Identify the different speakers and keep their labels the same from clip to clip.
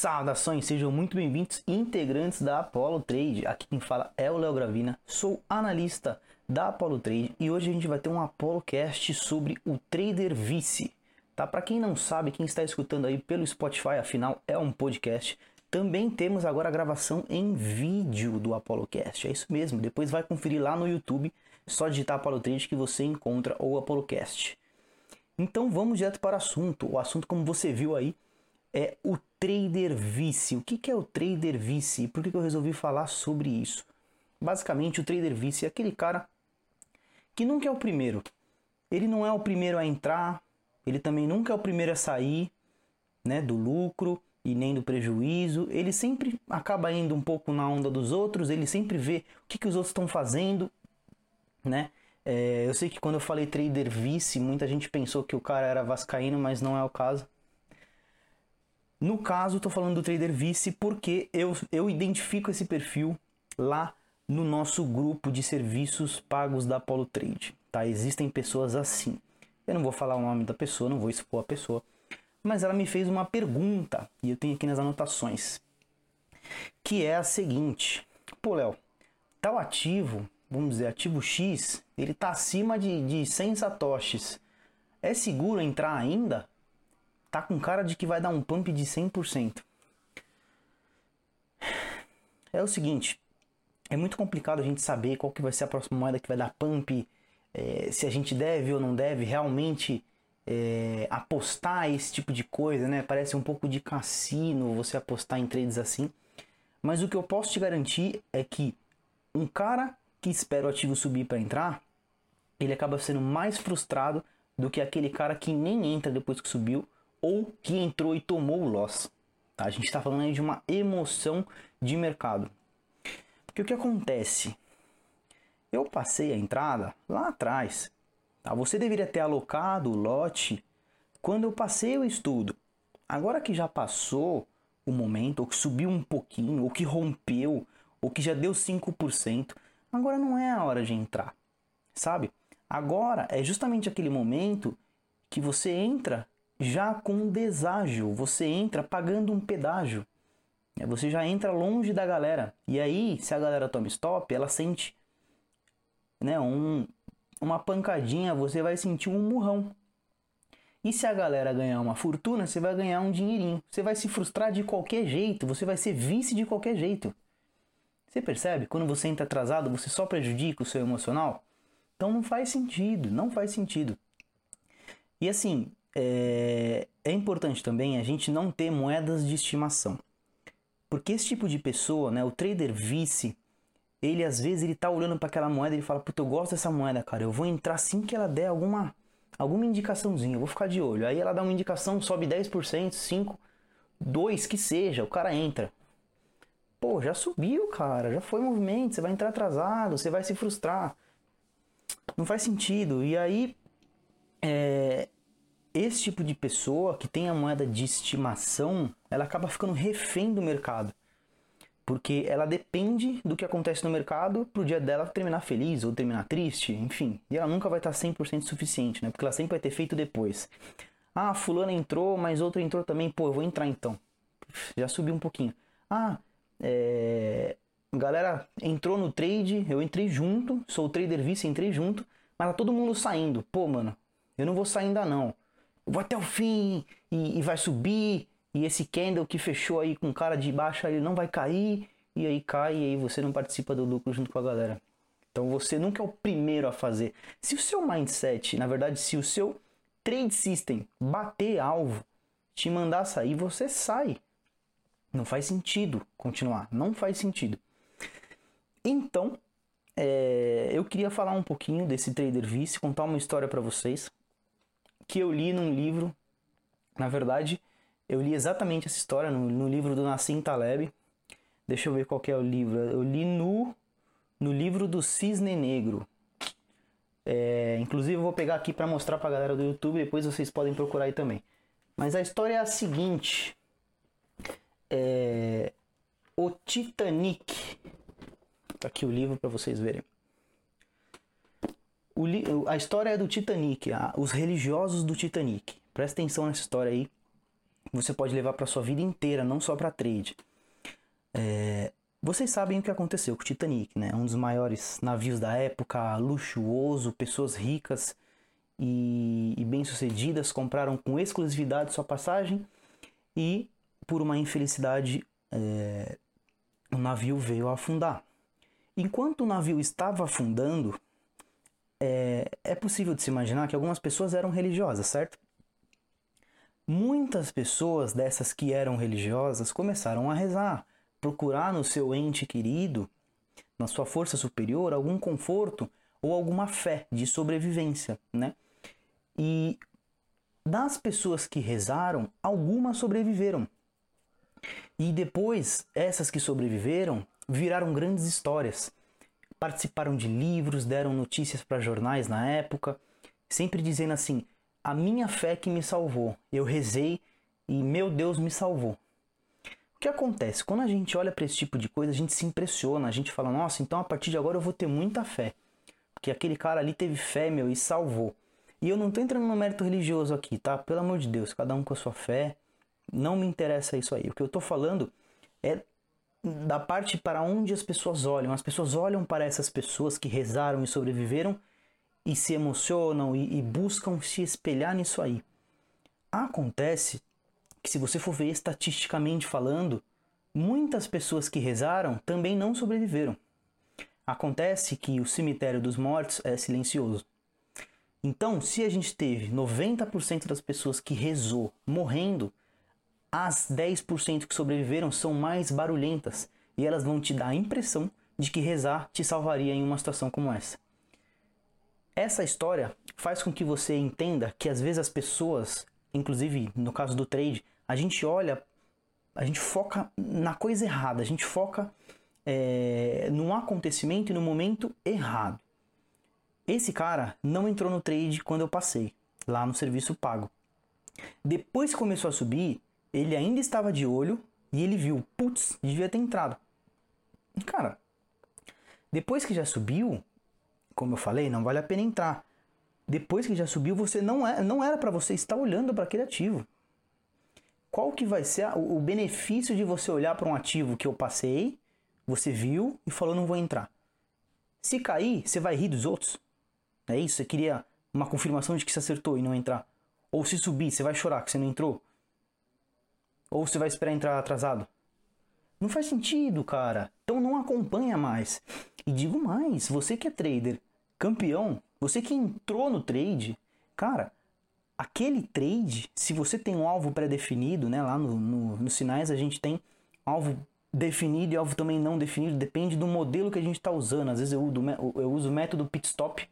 Speaker 1: Saudações, sejam muito bem-vindos, integrantes da Apollo Trade. Aqui quem fala é o Léo Gravina, sou analista da Apollo Trade e hoje a gente vai ter um Apollo Cast sobre o Trader Vice. Tá? Para quem não sabe, quem está escutando aí pelo Spotify, afinal é um podcast. Também temos agora a gravação em vídeo do Apollo Cast. É isso mesmo. Depois vai conferir lá no YouTube, só digitar Apollo Trade que você encontra o Apollo Cast. Então vamos direto para o assunto. O assunto, como você viu aí, é o trader vice. O que, é o trader vice por que, que eu resolvi falar sobre isso? Basicamente, o trader vice é aquele cara que nunca é o primeiro. Ele não é o primeiro a entrar, ele também nunca é o primeiro a sair né, do lucro e nem do prejuízo. Ele sempre acaba indo um pouco na onda dos outros, ele sempre vê o que, que os outros estão fazendo. Né? É, eu sei que quando eu falei trader vice, muita gente pensou que o cara era vascaíno, mas não é o caso. No caso, estou falando do trader vice porque eu, eu identifico esse perfil lá no nosso grupo de serviços pagos da Apollo Trade. Tá? Existem pessoas assim. Eu não vou falar o nome da pessoa, não vou expor a pessoa, mas ela me fez uma pergunta e eu tenho aqui nas anotações, que é a seguinte: Pô, Léo, tal ativo, vamos dizer, ativo X, ele está acima de, de 100 satoshis. É seguro entrar ainda? Tá com cara de que vai dar um pump de 100%. É o seguinte, é muito complicado a gente saber qual que vai ser a próxima moeda que vai dar pump, é, se a gente deve ou não deve realmente é, apostar esse tipo de coisa, né? Parece um pouco de cassino você apostar em trades assim. Mas o que eu posso te garantir é que um cara que espera o ativo subir para entrar, ele acaba sendo mais frustrado do que aquele cara que nem entra depois que subiu ou que entrou e tomou o loss. Tá? A gente está falando de uma emoção de mercado. Porque o que acontece? Eu passei a entrada lá atrás. Tá? Você deveria ter alocado o lote quando eu passei o estudo. Agora que já passou o momento, ou que subiu um pouquinho, ou que rompeu, ou que já deu 5%, agora não é a hora de entrar. Sabe? Agora é justamente aquele momento que você entra já com deságio, você entra pagando um pedágio. É, você já entra longe da galera. E aí, se a galera toma stop, ela sente né, um, uma pancadinha, você vai sentir um murrão. E se a galera ganhar uma fortuna, você vai ganhar um dinheirinho. Você vai se frustrar de qualquer jeito, você vai ser vice de qualquer jeito. Você percebe? Quando você entra atrasado, você só prejudica o seu emocional? Então não faz sentido, não faz sentido. E assim, é, é importante também a gente não ter moedas de estimação. Porque esse tipo de pessoa, né, o trader vice, ele às vezes ele tá olhando para aquela moeda e fala: "Puta, eu gosto dessa moeda, cara. Eu vou entrar assim que ela der alguma alguma indicaçãozinha, eu vou ficar de olho". Aí ela dá uma indicação, sobe 10%, 5, 2 que seja, o cara entra. Pô, já subiu, cara, já foi movimento, você vai entrar atrasado, você vai se frustrar. Não faz sentido. E aí é, esse tipo de pessoa que tem a moeda de estimação, ela acaba ficando refém do mercado. Porque ela depende do que acontece no mercado pro dia dela terminar feliz ou terminar triste, enfim. E ela nunca vai estar 100% suficiente, né? Porque ela sempre vai ter feito depois. Ah, fulano entrou, mas outro entrou também. Pô, eu vou entrar então. Já subiu um pouquinho. Ah, é... Galera entrou no trade, eu entrei junto, sou o trader vice, entrei junto, mas tá todo mundo saindo. Pô, mano, eu não vou sair ainda não vou até o fim e, e vai subir. E esse candle que fechou aí com cara de baixa, ele não vai cair. E aí cai e aí você não participa do lucro junto com a galera. Então você nunca é o primeiro a fazer. Se o seu mindset, na verdade, se o seu trade system bater alvo, te mandar sair, você sai. Não faz sentido continuar. Não faz sentido. Então, é, eu queria falar um pouquinho desse trader vice, contar uma história para vocês que eu li num livro. Na verdade, eu li exatamente essa história no, no livro do Nassim Taleb. Deixa eu ver qual é o livro. Eu li no, no livro do Cisne Negro. É, inclusive eu vou pegar aqui para mostrar para a galera do YouTube, depois vocês podem procurar aí também. Mas a história é a seguinte: é, o Titanic. Tá aqui o livro para vocês verem. A história é do Titanic, a, os religiosos do Titanic. Presta atenção nessa história aí, você pode levar para sua vida inteira, não só para trade. É, vocês sabem o que aconteceu com o Titanic, né? Um dos maiores navios da época, luxuoso, pessoas ricas e, e bem-sucedidas compraram com exclusividade sua passagem e, por uma infelicidade, é, o navio veio a afundar. Enquanto o navio estava afundando, é, é possível de se imaginar que algumas pessoas eram religiosas, certo? Muitas pessoas dessas que eram religiosas começaram a rezar, procurar no seu ente querido, na sua força superior, algum conforto ou alguma fé de sobrevivência, né? E das pessoas que rezaram, algumas sobreviveram. E depois, essas que sobreviveram viraram grandes histórias. Participaram de livros, deram notícias para jornais na época, sempre dizendo assim: a minha fé que me salvou. Eu rezei e meu Deus me salvou. O que acontece? Quando a gente olha para esse tipo de coisa, a gente se impressiona, a gente fala: nossa, então a partir de agora eu vou ter muita fé. Porque aquele cara ali teve fé, meu, e salvou. E eu não estou entrando no mérito religioso aqui, tá? Pelo amor de Deus, cada um com a sua fé. Não me interessa isso aí. O que eu estou falando é da parte para onde as pessoas olham. As pessoas olham para essas pessoas que rezaram e sobreviveram e se emocionam e, e buscam se espelhar nisso aí. Acontece que, se você for ver estatisticamente falando, muitas pessoas que rezaram também não sobreviveram. Acontece que o cemitério dos mortos é silencioso. Então, se a gente teve 90% das pessoas que rezou morrendo, as 10% que sobreviveram são mais barulhentas e elas vão te dar a impressão de que rezar te salvaria em uma situação como essa. Essa história faz com que você entenda que às vezes as pessoas, inclusive no caso do trade, a gente olha, a gente foca na coisa errada, a gente foca é, acontecimento e no momento errado. Esse cara não entrou no trade quando eu passei, lá no serviço pago. Depois que começou a subir, ele ainda estava de olho e ele viu, putz, devia ter entrado. Cara, depois que já subiu, como eu falei, não vale a pena entrar. Depois que já subiu, você não é, não era para você estar olhando para aquele ativo. Qual que vai ser o, o benefício de você olhar para um ativo que eu passei, você viu e falou não vou entrar? Se cair, você vai rir dos outros? É isso? Você queria uma confirmação de que você acertou e não entrar? Ou se subir, você vai chorar que você não entrou? Ou você vai esperar entrar atrasado? Não faz sentido, cara. Então não acompanha mais. E digo mais, você que é trader, campeão, você que entrou no trade, cara, aquele trade, se você tem um alvo pré-definido, né, lá no, no, nos sinais a gente tem alvo definido e alvo também não definido, depende do modelo que a gente está usando. Às vezes eu eu uso o método pit stop,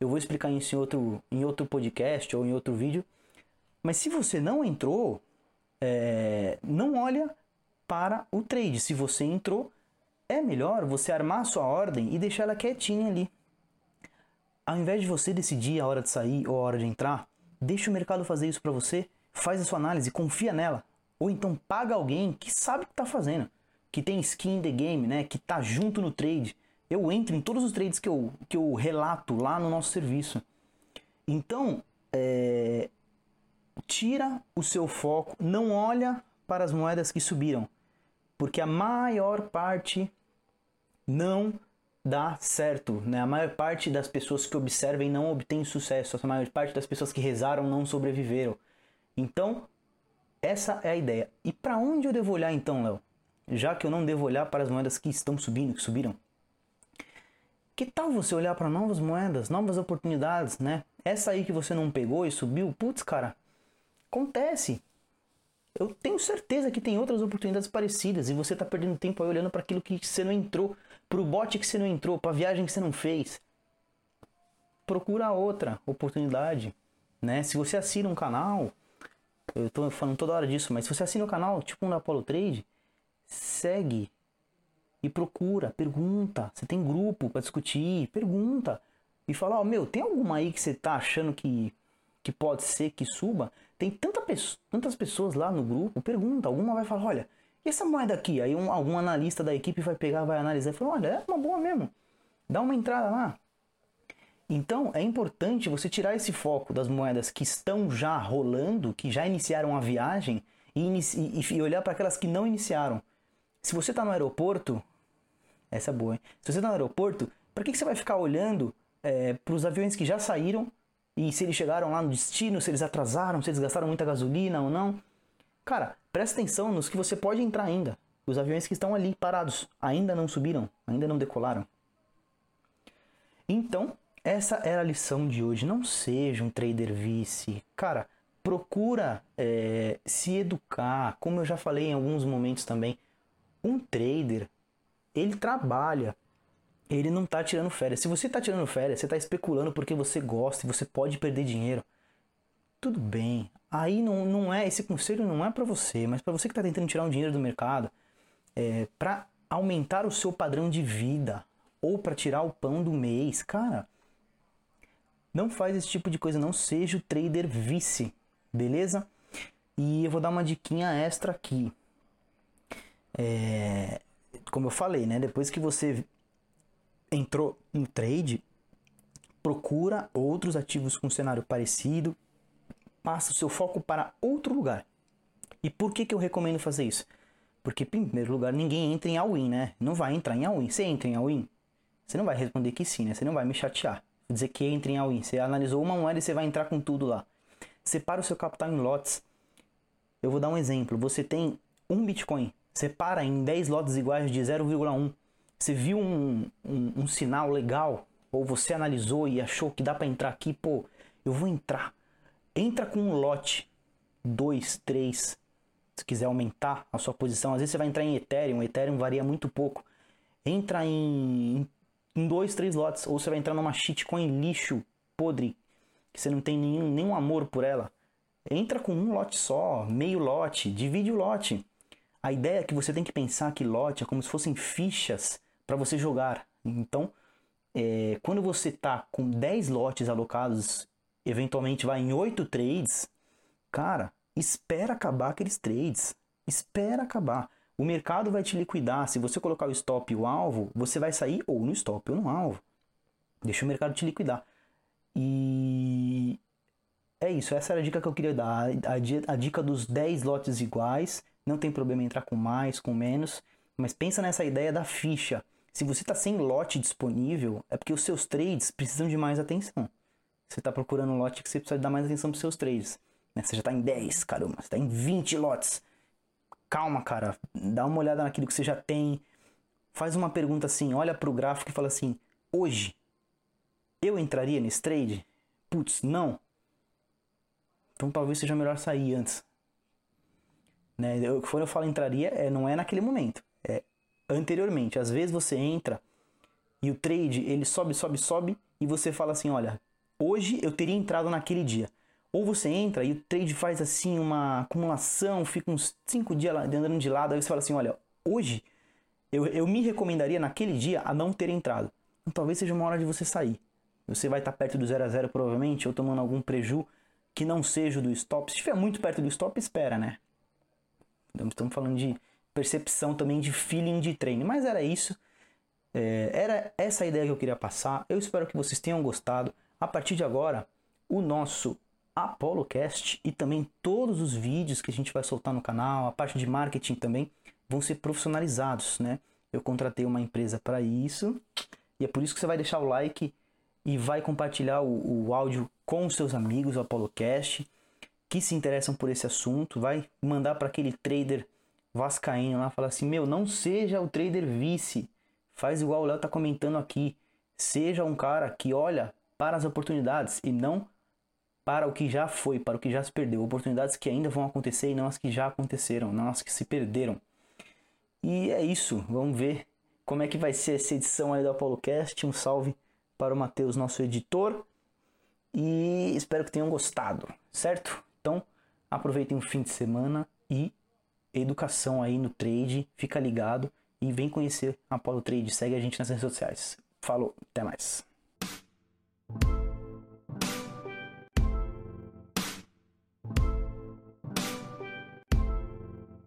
Speaker 1: eu vou explicar isso em outro, em outro podcast ou em outro vídeo. Mas se você não entrou, é, não olha para o trade. Se você entrou, é melhor você armar a sua ordem e deixar ela quietinha ali. Ao invés de você decidir a hora de sair ou a hora de entrar, deixa o mercado fazer isso para você, faz a sua análise, confia nela. Ou então paga alguém que sabe o que está fazendo, que tem skin in the game, né? que está junto no trade. Eu entro em todos os trades que eu, que eu relato lá no nosso serviço. Então, é... tira o seu foco, não olha para as moedas que subiram, porque a maior parte não dá certo, né? A maior parte das pessoas que observem não obtém sucesso, a maior parte das pessoas que rezaram não sobreviveram. Então, essa é a ideia. E para onde eu devo olhar então, Léo? Já que eu não devo olhar para as moedas que estão subindo, que subiram. Que tal você olhar para novas moedas, novas oportunidades, né? Essa aí que você não pegou e subiu, putz, cara, acontece eu tenho certeza que tem outras oportunidades parecidas e você está perdendo tempo aí olhando para aquilo que você não entrou, para o bote que você não entrou, para a viagem que você não fez. Procura outra oportunidade, né? Se você assina um canal, eu estou falando toda hora disso, mas se você assina um canal, tipo um da Apollo Trade, segue e procura, pergunta. Você tem grupo para discutir, pergunta e fala, ó, oh, meu, tem alguma aí que você tá achando que que pode ser que suba? Tem tanta tantas pessoas lá no grupo, pergunta, alguma vai falar, olha, e essa moeda aqui? Aí um, algum analista da equipe vai pegar, vai analisar e falar, olha, é uma boa mesmo. Dá uma entrada lá. Então é importante você tirar esse foco das moedas que estão já rolando, que já iniciaram a viagem, e, e, olhar para aquelas que não iniciaram. Se você está no aeroporto, essa é boa, hein? Se você está no aeroporto, para que, que você vai ficar olhando é, para os aviões que já saíram e se eles chegaram lá no destino, se eles atrasaram, se eles gastaram muita gasolina ou não? Cara, presta atenção nos que você pode entrar ainda. Os aviões que estão ali parados ainda não subiram, ainda não decolaram. Então, essa era a lição de hoje. Não seja um trader vice. Cara, procura é, se educar. Como eu já falei em alguns momentos também, um trader, ele trabalha. Ele não está tirando férias. Se você está tirando férias, você está especulando porque você gosta e você pode perder dinheiro. Tudo bem. Aí não, não é esse conselho não é para você, mas para você que está tentando tirar um dinheiro do mercado, é, para aumentar o seu padrão de vida ou para tirar o pão do mês, cara, não faz esse tipo de coisa, não seja o trader vice, beleza? E eu vou dar uma diquinha extra aqui. É, como eu falei, né? Depois que você entrou no trade, procura outros ativos com cenário parecido, passa o seu foco para outro lugar. E por que, que eu recomendo fazer isso? Porque, em primeiro lugar, ninguém entra em all-in, né? Não vai entrar em all-in. Você entra em all-in? Você não vai responder que sim, né? Você não vai me chatear dizer que entre em all-in. Você analisou uma moeda e você vai entrar com tudo lá. Separa o seu capital em lotes. Eu vou dar um exemplo. Você tem um Bitcoin. Separa em 10 lotes iguais de 0,1. Você viu um, um, um, sinal legal? Ou você analisou e achou que dá para entrar aqui? Pô, eu vou entrar. Entra com um lote. 2, 3. Se quiser aumentar a sua posição. Às vezes você vai entrar em Ethereum. Ethereum varia muito pouco. Entra em em dois, três lotes. Ou você vai entrar numa shitcoin lixo, podre, que você não tem nenhum, nenhum amor por ela. Entra com um lote só, meio lote, divide o lote. A ideia é que você tem que pensar que lote é como se fossem fichas para você jogar. Então, é, quando você tá com 10 lotes alocados, eventualmente vai em 8 trades, cara, espera acabar aqueles trades. Espera acabar. O mercado vai te liquidar. Se você colocar o stop e o alvo, você vai sair ou no stop ou no alvo. Deixa o mercado te liquidar. E é isso. Essa era a dica que eu queria dar. A, dica dos 10 lotes iguais. Não tem problema entrar com mais, com menos. Mas pensa nessa ideia da ficha. Se você está sem lote disponível, é porque os seus trades precisam de mais atenção. Você está procurando um lote que você precisa dar mais atenção para os seus trades. Né? Você já está em 10, caramba, você está em 20 lotes calma, cara, dá uma olhada naquilo que você já tem. Faz uma pergunta assim, olha para o gráfico e fala assim: hoje eu entraria nesse trade? Putz, não. Então talvez seja melhor sair antes. Né? Eu, quando eu falo entraria, é, não é naquele momento, anteriormente. Às vezes você entra e o trade ele sobe, sobe, sobe e você fala assim: olha, hoje eu teria entrado naquele dia. Ou você entra e o trade faz assim uma acumulação, fica uns 5 dias andando de lado, aí você fala assim, olha, hoje eu, eu me recomendaria naquele dia a não ter entrado. Então talvez seja uma hora de você sair. Você vai estar perto do 0 a 0 provavelmente, ou tomando algum preju que não seja do stop. Se estiver muito perto do stop, espera, né? Então, estamos falando de percepção também de feeling de treino. Mas era isso. É, era essa a ideia que eu queria passar. Eu espero que vocês tenham gostado. A partir de agora, o nosso ApolloCast e também todos os vídeos que a gente vai soltar no canal, a parte de marketing também, vão ser profissionalizados, né? Eu contratei uma empresa para isso e é por isso que você vai deixar o like e vai compartilhar o, o áudio com os seus amigos, o ApolloCast, que se interessam por esse assunto, vai mandar para aquele trader vascaíno lá, falar assim, meu, não seja o trader vice, faz igual o Léo tá comentando aqui, seja um cara que olha para as oportunidades e não para o que já foi, para o que já se perdeu, oportunidades que ainda vão acontecer e não as que já aconteceram, não as que se perderam. E é isso, vamos ver como é que vai ser essa edição aí do ApoloCast. Um salve para o Matheus, nosso editor, e espero que tenham gostado, certo? Então, aproveitem o fim de semana e educação aí no trade, fica ligado e vem conhecer a Apollo Trade, segue a gente nas redes sociais. Falou, até mais.